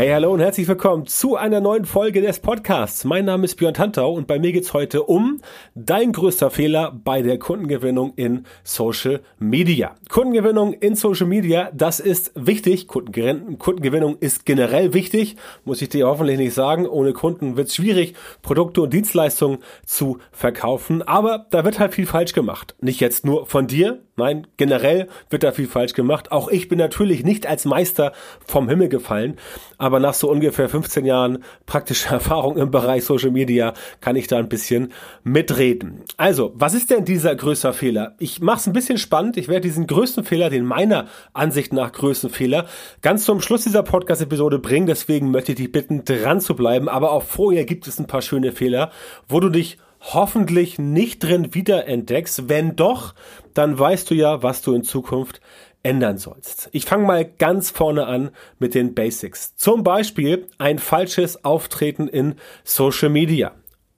Hey, hallo und herzlich willkommen zu einer neuen Folge des Podcasts. Mein Name ist Björn Tantau und bei mir geht's heute um dein größter Fehler bei der Kundengewinnung in Social Media. Kundengewinnung in Social Media, das ist wichtig. Kundengewinnung ist generell wichtig, muss ich dir hoffentlich nicht sagen. Ohne Kunden wird's schwierig, Produkte und Dienstleistungen zu verkaufen. Aber da wird halt viel falsch gemacht. Nicht jetzt nur von dir, Nein, generell wird da viel falsch gemacht. Auch ich bin natürlich nicht als Meister vom Himmel gefallen, aber nach so ungefähr 15 Jahren praktischer Erfahrung im Bereich Social Media kann ich da ein bisschen mitreden. Also, was ist denn dieser größere Fehler? Ich mache es ein bisschen spannend. Ich werde diesen größten Fehler, den meiner Ansicht nach größten Fehler, ganz zum Schluss dieser Podcast-Episode bringen. Deswegen möchte ich dich bitten, dran zu bleiben. Aber auch vorher gibt es ein paar schöne Fehler, wo du dich hoffentlich nicht drin wiederentdeckst. Wenn doch, dann weißt du ja, was du in Zukunft ändern sollst. Ich fange mal ganz vorne an mit den Basics. Zum Beispiel ein falsches Auftreten in Social Media.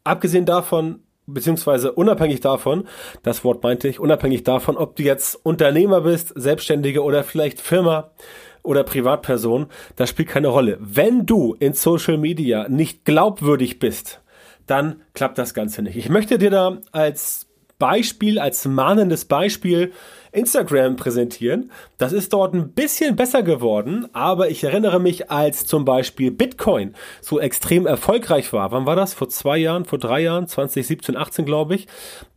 Abgesehen davon, beziehungsweise unabhängig davon, das Wort meinte ich, unabhängig davon, ob du jetzt Unternehmer bist, Selbstständige oder vielleicht Firma oder Privatperson, das spielt keine Rolle. Wenn du in Social Media nicht glaubwürdig bist, dann klappt das Ganze nicht. Ich möchte dir da als Beispiel, als mahnendes Beispiel Instagram präsentieren. Das ist dort ein bisschen besser geworden, aber ich erinnere mich, als zum Beispiel Bitcoin so extrem erfolgreich war. Wann war das? Vor zwei Jahren, vor drei Jahren, 2017, 18 glaube ich.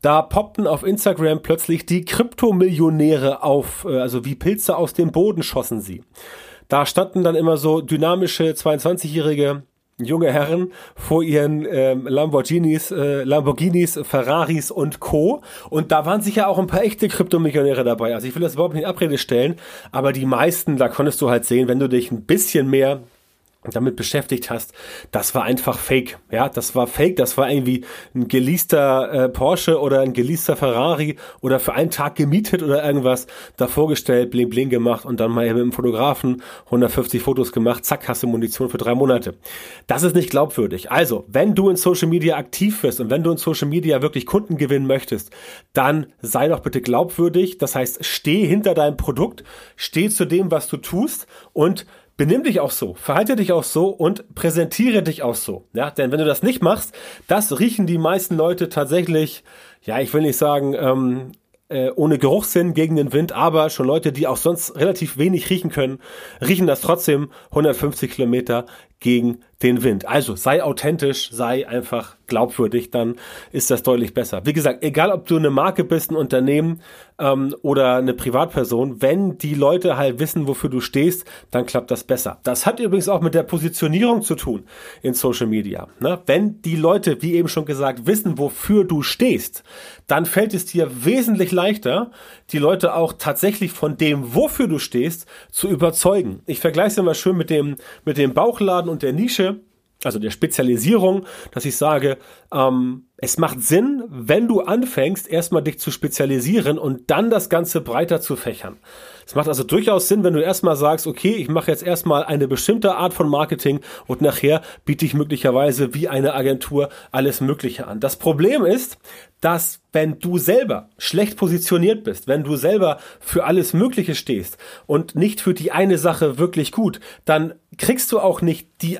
Da poppten auf Instagram plötzlich die Kryptomillionäre auf, äh, also wie Pilze aus dem Boden schossen sie. Da standen dann immer so dynamische 22-jährige junge Herren vor ihren ähm, Lamborghinis, äh, Lamborghinis, Ferraris und Co. Und da waren sicher auch ein paar echte Kryptomillionäre dabei. Also ich will das überhaupt nicht in Abrede stellen, aber die meisten, da konntest du halt sehen, wenn du dich ein bisschen mehr damit beschäftigt hast, das war einfach Fake. Ja, das war Fake. Das war irgendwie ein geleaster äh, Porsche oder ein geleaster Ferrari oder für einen Tag gemietet oder irgendwas da vorgestellt, bling bling gemacht und dann mal mit dem Fotografen 150 Fotos gemacht. Zack, hast du Munition für drei Monate. Das ist nicht glaubwürdig. Also, wenn du in Social Media aktiv bist und wenn du in Social Media wirklich Kunden gewinnen möchtest, dann sei doch bitte glaubwürdig. Das heißt, steh hinter deinem Produkt, steh zu dem, was du tust und benimm dich auch so, verhalte dich auch so und präsentiere dich auch so. Ja, denn wenn du das nicht machst, das riechen die meisten Leute tatsächlich, ja, ich will nicht sagen, ähm, äh, ohne Geruchssinn gegen den Wind, aber schon Leute, die auch sonst relativ wenig riechen können, riechen das trotzdem 150 Kilometer gegen den Wind. Also sei authentisch, sei einfach glaubwürdig, dann ist das deutlich besser. Wie gesagt, egal ob du eine Marke bist, ein Unternehmen ähm, oder eine Privatperson, wenn die Leute halt wissen, wofür du stehst, dann klappt das besser. Das hat übrigens auch mit der Positionierung zu tun in Social Media. Ne? Wenn die Leute, wie eben schon gesagt, wissen, wofür du stehst, dann fällt es dir wesentlich leichter, die Leute auch tatsächlich von dem, wofür du stehst, zu überzeugen. Ich vergleiche es immer schön mit dem, mit dem Bauchladen und der Nische also der Spezialisierung, dass ich sage, ähm, es macht Sinn, wenn du anfängst, erstmal dich zu spezialisieren und dann das Ganze breiter zu fächern. Es macht also durchaus Sinn, wenn du erstmal sagst, okay, ich mache jetzt erstmal eine bestimmte Art von Marketing und nachher biete ich möglicherweise wie eine Agentur alles Mögliche an. Das Problem ist, dass wenn du selber schlecht positioniert bist, wenn du selber für alles Mögliche stehst und nicht für die eine Sache wirklich gut, dann kriegst du auch nicht die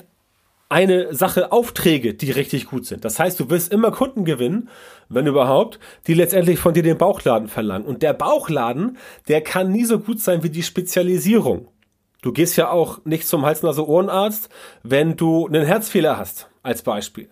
eine Sache Aufträge, die richtig gut sind. Das heißt, du wirst immer Kunden gewinnen, wenn überhaupt, die letztendlich von dir den Bauchladen verlangen. Und der Bauchladen, der kann nie so gut sein wie die Spezialisierung. Du gehst ja auch nicht zum Hals-Nase-Ohrenarzt, wenn du einen Herzfehler hast als Beispiel.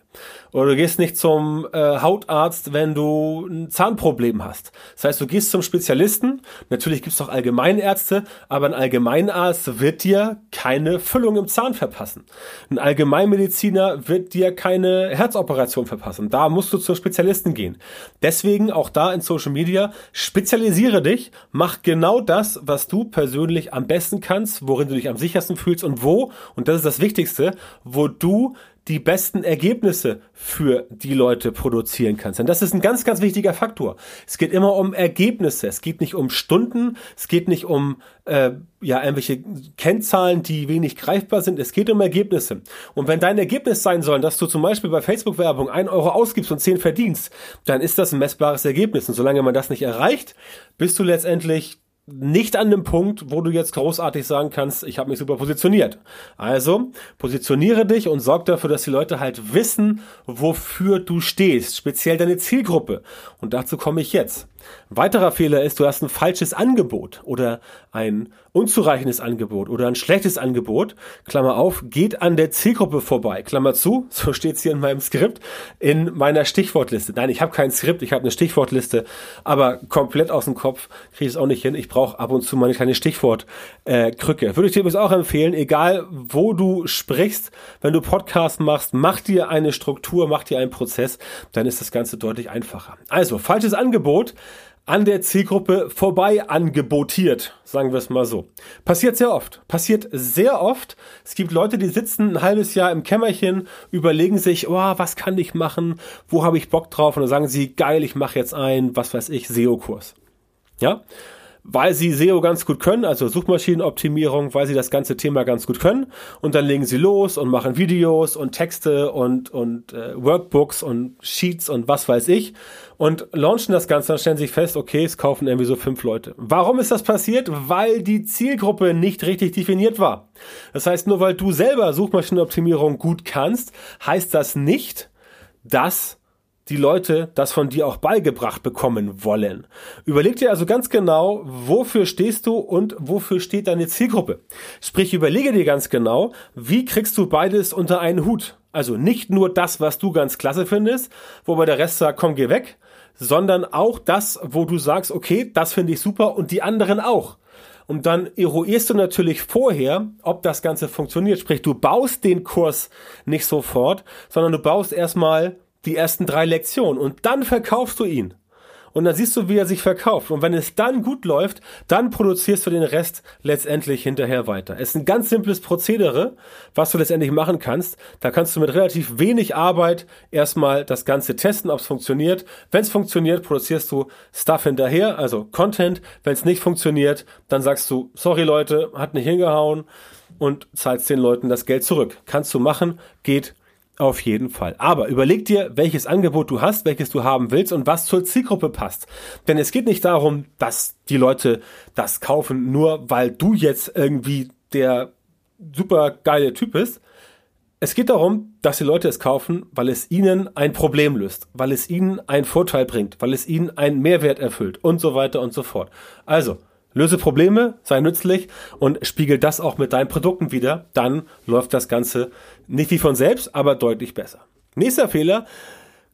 Oder du gehst nicht zum äh, Hautarzt, wenn du ein Zahnproblem hast. Das heißt, du gehst zum Spezialisten. Natürlich gibt es auch Allgemeinärzte, aber ein Allgemeinarzt wird dir keine Füllung im Zahn verpassen. Ein Allgemeinmediziner wird dir keine Herzoperation verpassen. Da musst du zum Spezialisten gehen. Deswegen auch da in Social Media, spezialisiere dich, mach genau das, was du persönlich am besten kannst, worin du dich am sichersten fühlst und wo, und das ist das Wichtigste, wo du die besten Ergebnisse für die Leute produzieren kannst. Denn das ist ein ganz, ganz wichtiger Faktor. Es geht immer um Ergebnisse. Es geht nicht um Stunden. Es geht nicht um äh, ja irgendwelche Kennzahlen, die wenig greifbar sind. Es geht um Ergebnisse. Und wenn dein Ergebnis sein soll, dass du zum Beispiel bei Facebook-Werbung ein Euro ausgibst und zehn verdienst, dann ist das ein messbares Ergebnis. Und solange man das nicht erreicht, bist du letztendlich nicht an dem Punkt, wo du jetzt großartig sagen kannst, ich habe mich super positioniert. Also positioniere dich und sorg dafür, dass die Leute halt wissen, wofür du stehst, speziell deine Zielgruppe. Und dazu komme ich jetzt. Weiterer Fehler ist, du hast ein falsches Angebot oder ein unzureichendes Angebot oder ein schlechtes Angebot. Klammer auf, geht an der Zielgruppe vorbei. Klammer zu, so steht es hier in meinem Skript, in meiner Stichwortliste. Nein, ich habe kein Skript, ich habe eine Stichwortliste, aber komplett aus dem Kopf kriege ich es auch nicht hin. Ich brauche ab und zu mal eine kleine Stichwortkrücke. Würde ich dir übrigens auch empfehlen, egal wo du sprichst, wenn du Podcast machst, mach dir eine Struktur, mach dir einen Prozess, dann ist das Ganze deutlich einfacher. Also, falsches Angebot an der Zielgruppe vorbei angebotiert, sagen wir es mal so. Passiert sehr oft. Passiert sehr oft. Es gibt Leute, die sitzen ein halbes Jahr im Kämmerchen, überlegen sich, oh, was kann ich machen, wo habe ich Bock drauf und dann sagen sie, geil, ich mache jetzt einen, was weiß ich, SEO-Kurs. Ja? Weil sie SEO ganz gut können, also Suchmaschinenoptimierung, weil sie das ganze Thema ganz gut können. Und dann legen sie los und machen Videos und Texte und, und äh, Workbooks und Sheets und was weiß ich und launchen das Ganze, dann stellen sich fest, okay, es kaufen irgendwie so fünf Leute. Warum ist das passiert? Weil die Zielgruppe nicht richtig definiert war. Das heißt, nur weil du selber Suchmaschinenoptimierung gut kannst, heißt das nicht, dass die Leute das von dir auch beigebracht bekommen wollen. Überleg dir also ganz genau, wofür stehst du und wofür steht deine Zielgruppe. Sprich, überlege dir ganz genau, wie kriegst du beides unter einen Hut. Also nicht nur das, was du ganz klasse findest, wobei der Rest sagt, komm, geh weg, sondern auch das, wo du sagst, okay, das finde ich super und die anderen auch. Und dann eruierst du natürlich vorher, ob das Ganze funktioniert. Sprich, du baust den Kurs nicht sofort, sondern du baust erstmal die ersten drei Lektionen und dann verkaufst du ihn. Und dann siehst du, wie er sich verkauft. Und wenn es dann gut läuft, dann produzierst du den Rest letztendlich hinterher weiter. Es ist ein ganz simples Prozedere, was du letztendlich machen kannst. Da kannst du mit relativ wenig Arbeit erstmal das Ganze testen, ob es funktioniert. Wenn es funktioniert, produzierst du Stuff hinterher, also Content. Wenn es nicht funktioniert, dann sagst du, sorry Leute, hat nicht hingehauen und zahlst den Leuten das Geld zurück. Kannst du machen, geht auf jeden Fall. Aber überleg dir, welches Angebot du hast, welches du haben willst und was zur Zielgruppe passt. Denn es geht nicht darum, dass die Leute das kaufen, nur weil du jetzt irgendwie der super geile Typ bist. Es geht darum, dass die Leute es kaufen, weil es ihnen ein Problem löst, weil es ihnen einen Vorteil bringt, weil es ihnen einen Mehrwert erfüllt und so weiter und so fort. Also, Löse Probleme, sei nützlich und spiegel das auch mit deinen Produkten wieder. Dann läuft das Ganze nicht wie von selbst, aber deutlich besser. Nächster Fehler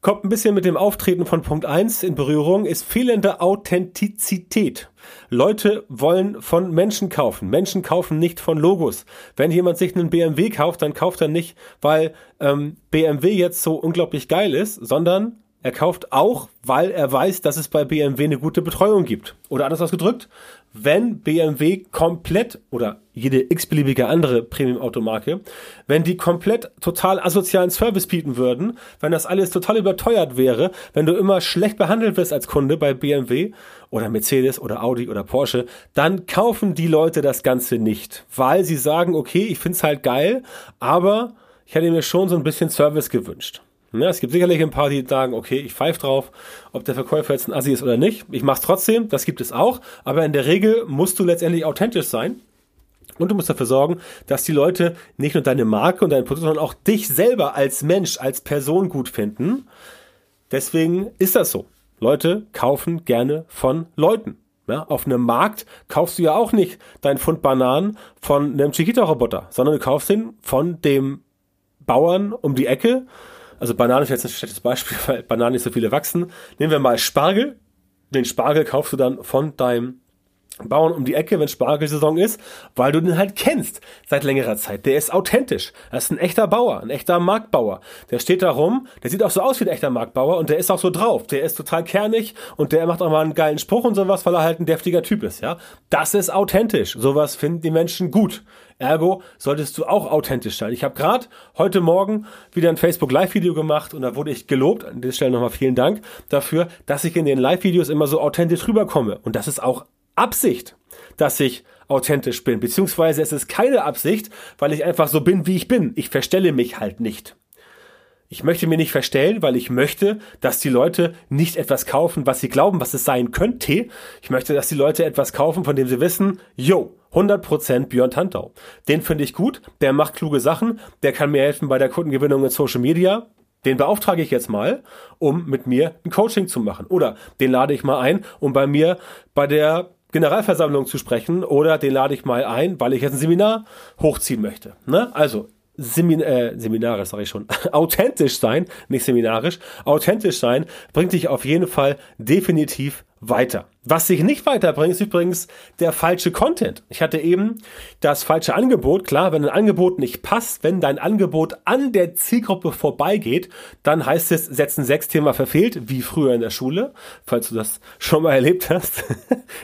kommt ein bisschen mit dem Auftreten von Punkt 1 in Berührung, ist fehlende Authentizität. Leute wollen von Menschen kaufen. Menschen kaufen nicht von Logos. Wenn jemand sich einen BMW kauft, dann kauft er nicht, weil ähm, BMW jetzt so unglaublich geil ist, sondern er kauft auch, weil er weiß, dass es bei BMW eine gute Betreuung gibt. Oder anders ausgedrückt, wenn BMW komplett oder jede x-beliebige andere Premium-Automarke, wenn die komplett total asozialen Service bieten würden, wenn das alles total überteuert wäre, wenn du immer schlecht behandelt wirst als Kunde bei BMW oder Mercedes oder Audi oder Porsche, dann kaufen die Leute das Ganze nicht, weil sie sagen, okay, ich find's halt geil, aber ich hätte mir schon so ein bisschen Service gewünscht. Ja, es gibt sicherlich ein paar, die sagen, okay, ich pfeife drauf, ob der Verkäufer jetzt ein Assi ist oder nicht. Ich mach's trotzdem, das gibt es auch. Aber in der Regel musst du letztendlich authentisch sein. Und du musst dafür sorgen, dass die Leute nicht nur deine Marke und dein Produkt, sondern auch dich selber als Mensch, als Person gut finden. Deswegen ist das so. Leute kaufen gerne von Leuten. Ja, auf einem Markt kaufst du ja auch nicht dein Pfund Bananen von einem Chiquita-Roboter, sondern du kaufst ihn von dem Bauern um die Ecke, also Banane ist jetzt ein schlechtes Beispiel, weil Bananen nicht so viele wachsen. Nehmen wir mal Spargel. Den Spargel kaufst du dann von deinem Bauern um die Ecke, wenn Spargelsaison ist, weil du den halt kennst seit längerer Zeit. Der ist authentisch. Das ist ein echter Bauer, ein echter Marktbauer. Der steht da rum, der sieht auch so aus wie ein echter Marktbauer und der ist auch so drauf. Der ist total kernig und der macht auch mal einen geilen Spruch und sowas, weil er halt ein deftiger Typ ist, ja. Das ist authentisch. Sowas finden die Menschen gut. Ergo solltest du auch authentisch sein. Ich habe gerade heute Morgen wieder ein Facebook Live-Video gemacht und da wurde ich gelobt. An dieser Stelle nochmal vielen Dank dafür, dass ich in den Live-Videos immer so authentisch rüberkomme. Und das ist auch Absicht, dass ich authentisch bin. Beziehungsweise es ist keine Absicht, weil ich einfach so bin, wie ich bin. Ich verstelle mich halt nicht. Ich möchte mir nicht verstellen, weil ich möchte, dass die Leute nicht etwas kaufen, was sie glauben, was es sein könnte. Ich möchte, dass die Leute etwas kaufen, von dem sie wissen, yo, 100% Björn Tantau. Den finde ich gut, der macht kluge Sachen, der kann mir helfen bei der Kundengewinnung in Social Media. Den beauftrage ich jetzt mal, um mit mir ein Coaching zu machen. Oder den lade ich mal ein, um bei mir bei der Generalversammlung zu sprechen oder den lade ich mal ein, weil ich jetzt ein Seminar hochziehen möchte. Ne? Also Semin äh, seminarisch, sage ich schon, authentisch sein, nicht seminarisch, authentisch sein, bringt dich auf jeden Fall definitiv weiter. Was sich nicht weiterbringt, ist übrigens der falsche Content. Ich hatte eben das falsche Angebot. Klar, wenn ein Angebot nicht passt, wenn dein Angebot an der Zielgruppe vorbeigeht, dann heißt es Setzen 6 Thema verfehlt, wie früher in der Schule. Falls du das schon mal erlebt hast.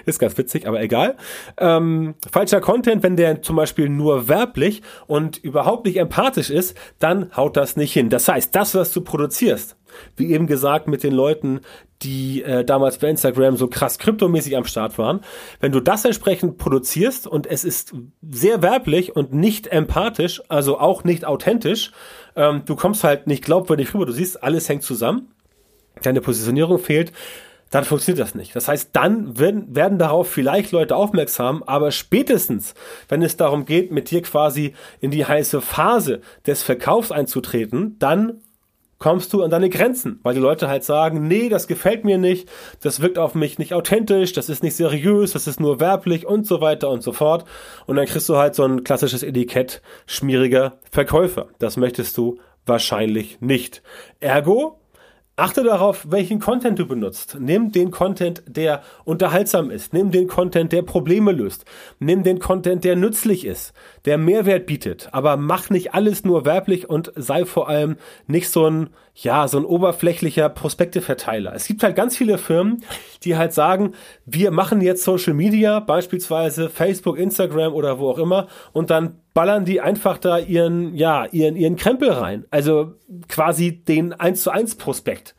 ist ganz witzig, aber egal. Ähm, falscher Content, wenn der zum Beispiel nur werblich und überhaupt nicht empathisch ist, dann haut das nicht hin. Das heißt, das, was du produzierst, wie eben gesagt, mit den Leuten, die äh, damals bei Instagram so krass kryptomäßig am Start waren. Wenn du das entsprechend produzierst und es ist sehr werblich und nicht empathisch, also auch nicht authentisch, ähm, du kommst halt nicht glaubwürdig rüber, du siehst, alles hängt zusammen, deine Positionierung fehlt, dann funktioniert das nicht. Das heißt, dann werden, werden darauf vielleicht Leute aufmerksam, aber spätestens, wenn es darum geht, mit dir quasi in die heiße Phase des Verkaufs einzutreten, dann kommst du an deine Grenzen, weil die Leute halt sagen, nee, das gefällt mir nicht, das wirkt auf mich nicht authentisch, das ist nicht seriös, das ist nur werblich und so weiter und so fort. Und dann kriegst du halt so ein klassisches Etikett schmieriger Verkäufer. Das möchtest du wahrscheinlich nicht. Ergo Achte darauf, welchen Content du benutzt. Nimm den Content, der unterhaltsam ist. Nimm den Content, der Probleme löst. Nimm den Content, der nützlich ist, der Mehrwert bietet. Aber mach nicht alles nur werblich und sei vor allem nicht so ein, ja, so ein oberflächlicher Prospekteverteiler. Es gibt halt ganz viele Firmen, die halt sagen, wir machen jetzt Social Media, beispielsweise Facebook, Instagram oder wo auch immer, und dann ballern die einfach da ihren, ja, ihren, ihren Krempel rein. Also quasi den 1 zu 1 Prospekt.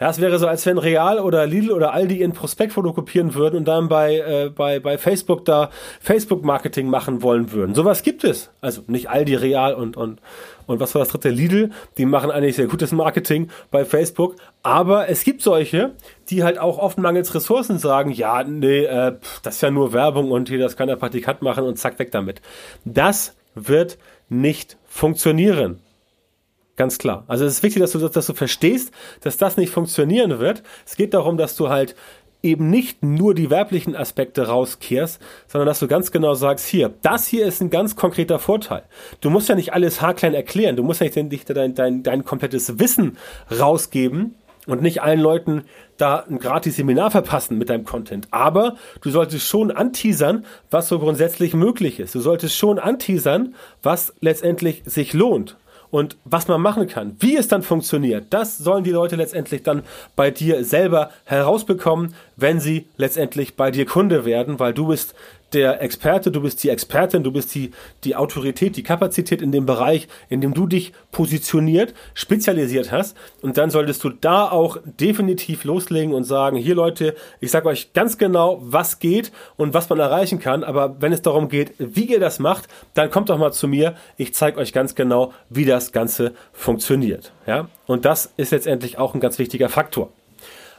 Ja, es wäre so, als wenn Real oder Lidl oder Aldi ihren Prospekt fotokopieren würden und dann bei, äh, bei, bei Facebook da Facebook-Marketing machen wollen würden. Sowas gibt es. Also nicht Aldi, Real und, und, und was war das dritte? Lidl. Die machen eigentlich sehr gutes Marketing bei Facebook. Aber es gibt solche, die halt auch oft mangels Ressourcen sagen, ja, nee, äh, das ist ja nur Werbung und hier, das kann der Praktikant machen und zack, weg damit. Das wird nicht funktionieren. Ganz klar. Also es ist wichtig, dass du, dass du verstehst, dass das nicht funktionieren wird. Es geht darum, dass du halt eben nicht nur die werblichen Aspekte rauskehrst, sondern dass du ganz genau sagst, hier, das hier ist ein ganz konkreter Vorteil. Du musst ja nicht alles haarklein erklären, du musst ja nicht dein, dein, dein komplettes Wissen rausgeben, und nicht allen Leuten da ein gratis Seminar verpassen mit deinem Content. Aber du solltest schon anteasern, was so grundsätzlich möglich ist. Du solltest schon anteasern, was letztendlich sich lohnt und was man machen kann. Wie es dann funktioniert, das sollen die Leute letztendlich dann bei dir selber herausbekommen, wenn sie letztendlich bei dir Kunde werden, weil du bist der Experte, du bist die Expertin, du bist die, die Autorität, die Kapazität in dem Bereich, in dem du dich positioniert, spezialisiert hast. Und dann solltest du da auch definitiv loslegen und sagen, hier Leute, ich sage euch ganz genau, was geht und was man erreichen kann. Aber wenn es darum geht, wie ihr das macht, dann kommt doch mal zu mir. Ich zeige euch ganz genau, wie das Ganze funktioniert. Ja? Und das ist letztendlich auch ein ganz wichtiger Faktor.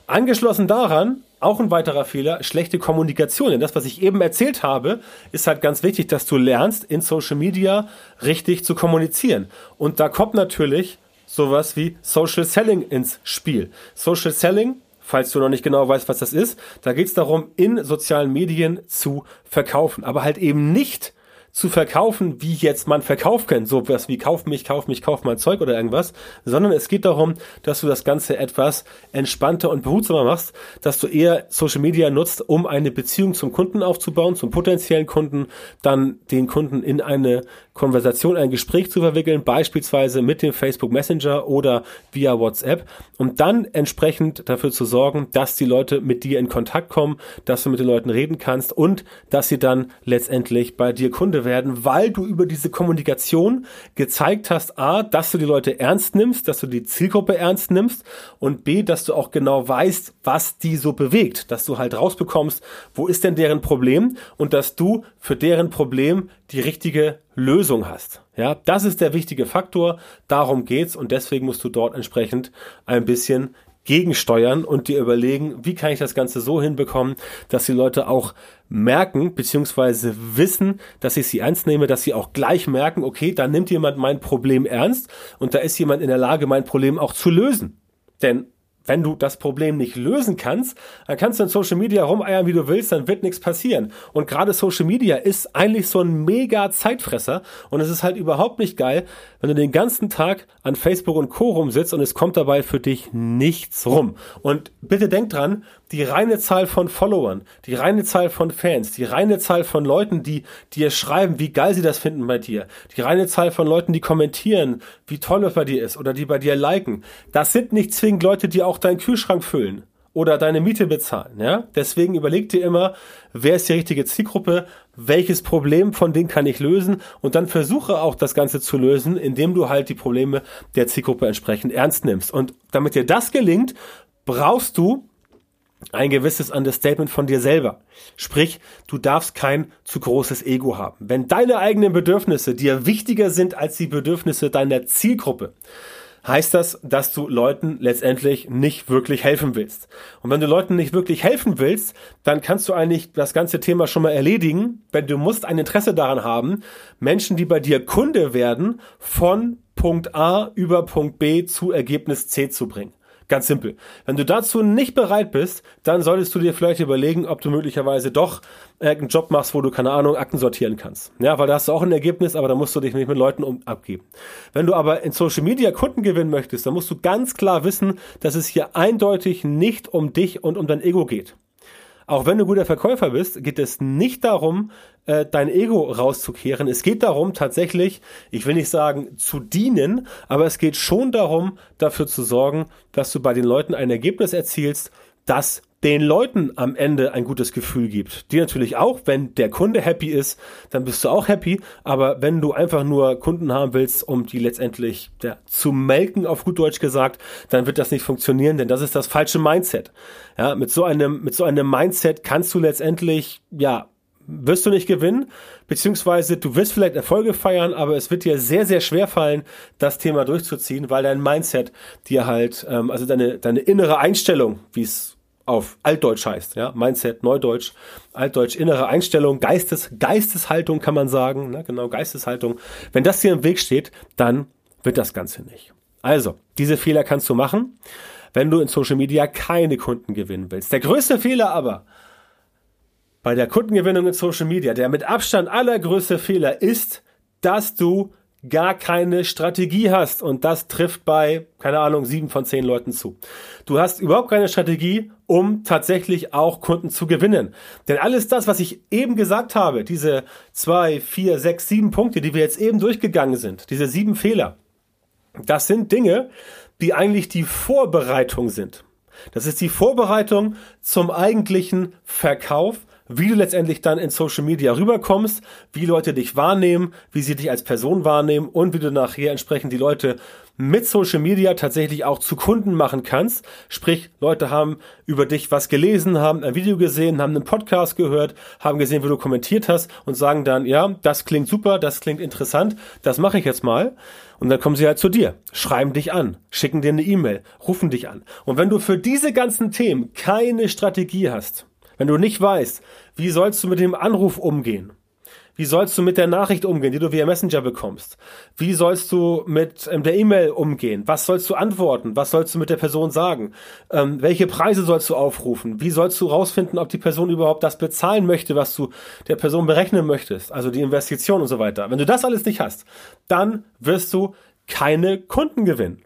Angeschlossen daran auch ein weiterer Fehler, schlechte Kommunikation. Denn das, was ich eben erzählt habe, ist halt ganz wichtig, dass du lernst, in Social Media richtig zu kommunizieren. Und da kommt natürlich sowas wie Social Selling ins Spiel. Social Selling, falls du noch nicht genau weißt, was das ist, da geht es darum, in sozialen Medien zu verkaufen. Aber halt eben nicht zu verkaufen, wie jetzt man Verkauf kennt, so was wie kauf mich, kauf mich, kauf mein Zeug oder irgendwas, sondern es geht darum, dass du das Ganze etwas entspannter und behutsamer machst, dass du eher Social Media nutzt, um eine Beziehung zum Kunden aufzubauen, zum potenziellen Kunden, dann den Kunden in eine Konversation, ein Gespräch zu verwickeln, beispielsweise mit dem Facebook Messenger oder via WhatsApp und dann entsprechend dafür zu sorgen, dass die Leute mit dir in Kontakt kommen, dass du mit den Leuten reden kannst und dass sie dann letztendlich bei dir Kunde werden, weil du über diese Kommunikation gezeigt hast, a, dass du die Leute ernst nimmst, dass du die Zielgruppe ernst nimmst und b, dass du auch genau weißt, was die so bewegt, dass du halt rausbekommst, wo ist denn deren Problem und dass du für deren Problem die richtige Lösung hast. Ja, das ist der wichtige Faktor. Darum geht's und deswegen musst du dort entsprechend ein bisschen gegensteuern und dir überlegen, wie kann ich das Ganze so hinbekommen, dass die Leute auch merken, beziehungsweise wissen, dass ich sie ernst nehme, dass sie auch gleich merken, okay, da nimmt jemand mein Problem ernst und da ist jemand in der Lage, mein Problem auch zu lösen. Denn wenn du das Problem nicht lösen kannst, dann kannst du in Social Media rumeiern, wie du willst, dann wird nichts passieren. Und gerade Social Media ist eigentlich so ein mega Zeitfresser und es ist halt überhaupt nicht geil, wenn du den ganzen Tag an Facebook und Co. rumsitzt und es kommt dabei für dich nichts rum. Und bitte denk dran, die reine Zahl von Followern, die reine Zahl von Fans, die reine Zahl von Leuten, die dir schreiben, wie geil sie das finden bei dir, die reine Zahl von Leuten, die kommentieren, wie toll es bei dir ist oder die bei dir liken, das sind nicht zwingend Leute, die auch deinen Kühlschrank füllen oder deine Miete bezahlen, ja? Deswegen überleg dir immer, wer ist die richtige Zielgruppe, welches Problem von denen kann ich lösen und dann versuche auch das Ganze zu lösen, indem du halt die Probleme der Zielgruppe entsprechend ernst nimmst. Und damit dir das gelingt, brauchst du ein gewisses Understatement von dir selber. Sprich, du darfst kein zu großes Ego haben. Wenn deine eigenen Bedürfnisse dir wichtiger sind als die Bedürfnisse deiner Zielgruppe, heißt das, dass du Leuten letztendlich nicht wirklich helfen willst. Und wenn du Leuten nicht wirklich helfen willst, dann kannst du eigentlich das ganze Thema schon mal erledigen, wenn du musst ein Interesse daran haben, Menschen, die bei dir Kunde werden, von Punkt A über Punkt B zu Ergebnis C zu bringen. Ganz simpel. Wenn du dazu nicht bereit bist, dann solltest du dir vielleicht überlegen, ob du möglicherweise doch einen Job machst, wo du, keine Ahnung, Akten sortieren kannst. Ja, weil da hast du auch ein Ergebnis, aber da musst du dich nicht mit Leuten um abgeben. Wenn du aber in Social Media Kunden gewinnen möchtest, dann musst du ganz klar wissen, dass es hier eindeutig nicht um dich und um dein Ego geht. Auch wenn du guter Verkäufer bist, geht es nicht darum, äh, dein Ego rauszukehren. Es geht darum, tatsächlich, ich will nicht sagen zu dienen, aber es geht schon darum, dafür zu sorgen, dass du bei den Leuten ein Ergebnis erzielst, das den Leuten am Ende ein gutes Gefühl gibt. Die natürlich auch, wenn der Kunde happy ist, dann bist du auch happy. Aber wenn du einfach nur Kunden haben willst, um die letztendlich ja, zu melken, auf gut Deutsch gesagt, dann wird das nicht funktionieren, denn das ist das falsche Mindset. Ja, mit so einem, mit so einem Mindset kannst du letztendlich, ja, wirst du nicht gewinnen, beziehungsweise du wirst vielleicht Erfolge feiern, aber es wird dir sehr, sehr schwer fallen, das Thema durchzuziehen, weil dein Mindset dir halt, ähm, also deine, deine innere Einstellung, wie es auf Altdeutsch heißt, ja, Mindset, Neudeutsch, Altdeutsch, innere Einstellung, Geistes, Geisteshaltung kann man sagen, ne, genau, Geisteshaltung. Wenn das dir im Weg steht, dann wird das Ganze nicht. Also, diese Fehler kannst du machen, wenn du in Social Media keine Kunden gewinnen willst. Der größte Fehler aber bei der Kundengewinnung in Social Media, der mit Abstand allergrößte Fehler ist, dass du gar keine Strategie hast. Und das trifft bei, keine Ahnung, sieben von zehn Leuten zu. Du hast überhaupt keine Strategie, um tatsächlich auch Kunden zu gewinnen. Denn alles das, was ich eben gesagt habe, diese zwei, vier, sechs, sieben Punkte, die wir jetzt eben durchgegangen sind, diese sieben Fehler, das sind Dinge, die eigentlich die Vorbereitung sind. Das ist die Vorbereitung zum eigentlichen Verkauf wie du letztendlich dann in Social Media rüberkommst, wie Leute dich wahrnehmen, wie sie dich als Person wahrnehmen und wie du nachher entsprechend die Leute mit Social Media tatsächlich auch zu Kunden machen kannst. Sprich, Leute haben über dich was gelesen, haben ein Video gesehen, haben einen Podcast gehört, haben gesehen, wie du kommentiert hast und sagen dann, ja, das klingt super, das klingt interessant, das mache ich jetzt mal. Und dann kommen sie halt zu dir, schreiben dich an, schicken dir eine E-Mail, rufen dich an. Und wenn du für diese ganzen Themen keine Strategie hast, wenn du nicht weißt, wie sollst du mit dem Anruf umgehen? Wie sollst du mit der Nachricht umgehen, die du via Messenger bekommst? Wie sollst du mit ähm, der E-Mail umgehen? Was sollst du antworten? Was sollst du mit der Person sagen? Ähm, welche Preise sollst du aufrufen? Wie sollst du rausfinden, ob die Person überhaupt das bezahlen möchte, was du der Person berechnen möchtest? Also die Investition und so weiter. Wenn du das alles nicht hast, dann wirst du keine Kunden gewinnen.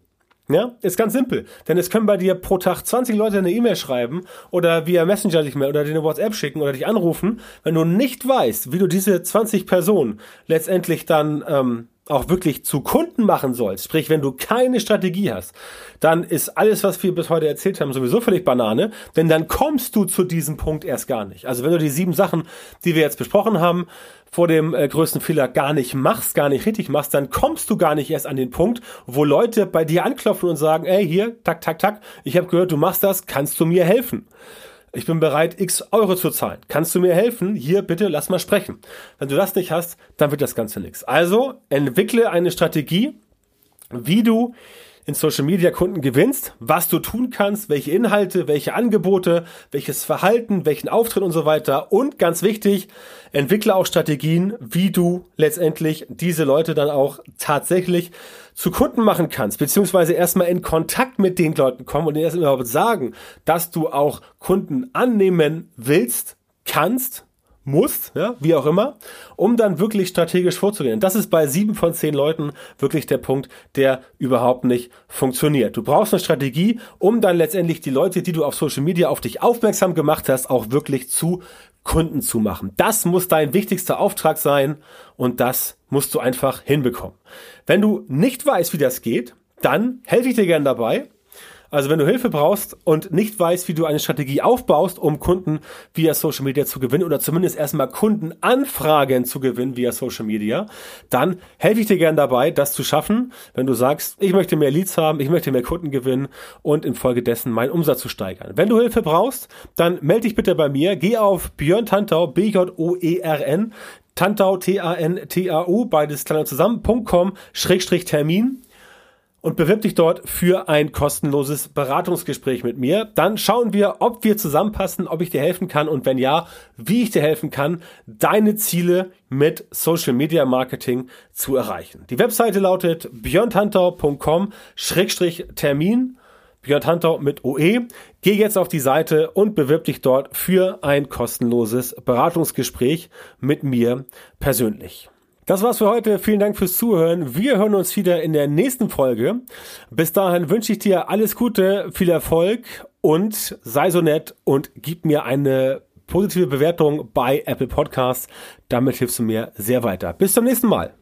Ja, ist ganz simpel. Denn es können bei dir pro Tag 20 Leute eine E-Mail schreiben oder via Messenger dich mehr oder dir eine WhatsApp schicken oder dich anrufen. Wenn du nicht weißt, wie du diese 20 Personen letztendlich dann ähm, auch wirklich zu Kunden machen sollst, sprich, wenn du keine Strategie hast, dann ist alles, was wir bis heute erzählt haben, sowieso völlig Banane, denn dann kommst du zu diesem Punkt erst gar nicht. Also wenn du die sieben Sachen, die wir jetzt besprochen haben, vor dem äh, größten Fehler gar nicht machst, gar nicht richtig machst, dann kommst du gar nicht erst an den Punkt, wo Leute bei dir anklopfen und sagen, ey, hier, tak, tak, tak, ich habe gehört, du machst das, kannst du mir helfen? Ich bin bereit, x Euro zu zahlen. Kannst du mir helfen? Hier, bitte, lass mal sprechen. Wenn du das nicht hast, dann wird das Ganze nichts. Also, entwickle eine Strategie, wie du in Social Media Kunden gewinnst, was du tun kannst, welche Inhalte, welche Angebote, welches Verhalten, welchen Auftritt und so weiter. Und ganz wichtig, entwickle auch Strategien, wie du letztendlich diese Leute dann auch tatsächlich zu Kunden machen kannst, beziehungsweise erstmal in Kontakt mit den Leuten kommen und ihnen erst überhaupt sagen, dass du auch Kunden annehmen willst, kannst musst, ja, wie auch immer, um dann wirklich strategisch vorzugehen. Das ist bei sieben von zehn Leuten wirklich der Punkt, der überhaupt nicht funktioniert. Du brauchst eine Strategie, um dann letztendlich die Leute, die du auf Social Media auf dich aufmerksam gemacht hast, auch wirklich zu Kunden zu machen. Das muss dein wichtigster Auftrag sein und das musst du einfach hinbekommen. Wenn du nicht weißt, wie das geht, dann helfe ich dir gern dabei. Also wenn du Hilfe brauchst und nicht weißt, wie du eine Strategie aufbaust, um Kunden via Social Media zu gewinnen oder zumindest erstmal Kundenanfragen zu gewinnen via Social Media, dann helfe ich dir gern dabei, das zu schaffen, wenn du sagst, ich möchte mehr Leads haben, ich möchte mehr Kunden gewinnen und infolgedessen meinen Umsatz zu steigern. Wenn du Hilfe brauchst, dann melde dich bitte bei mir, geh auf Björn Tantau, B-J-O-E-R-N, Tantau, T-A-N-T-A-U, beides kleiner zusammen.com, Schrägstrich Termin und bewirb dich dort für ein kostenloses Beratungsgespräch mit mir. Dann schauen wir, ob wir zusammenpassen, ob ich dir helfen kann und wenn ja, wie ich dir helfen kann, deine Ziele mit Social Media Marketing zu erreichen. Die Webseite lautet björntantau.com-termin. Björn Tantau mit OE. Geh jetzt auf die Seite und bewirb dich dort für ein kostenloses Beratungsgespräch mit mir persönlich. Das war's für heute. Vielen Dank fürs Zuhören. Wir hören uns wieder in der nächsten Folge. Bis dahin wünsche ich dir alles Gute, viel Erfolg und sei so nett und gib mir eine positive Bewertung bei Apple Podcasts. Damit hilfst du mir sehr weiter. Bis zum nächsten Mal.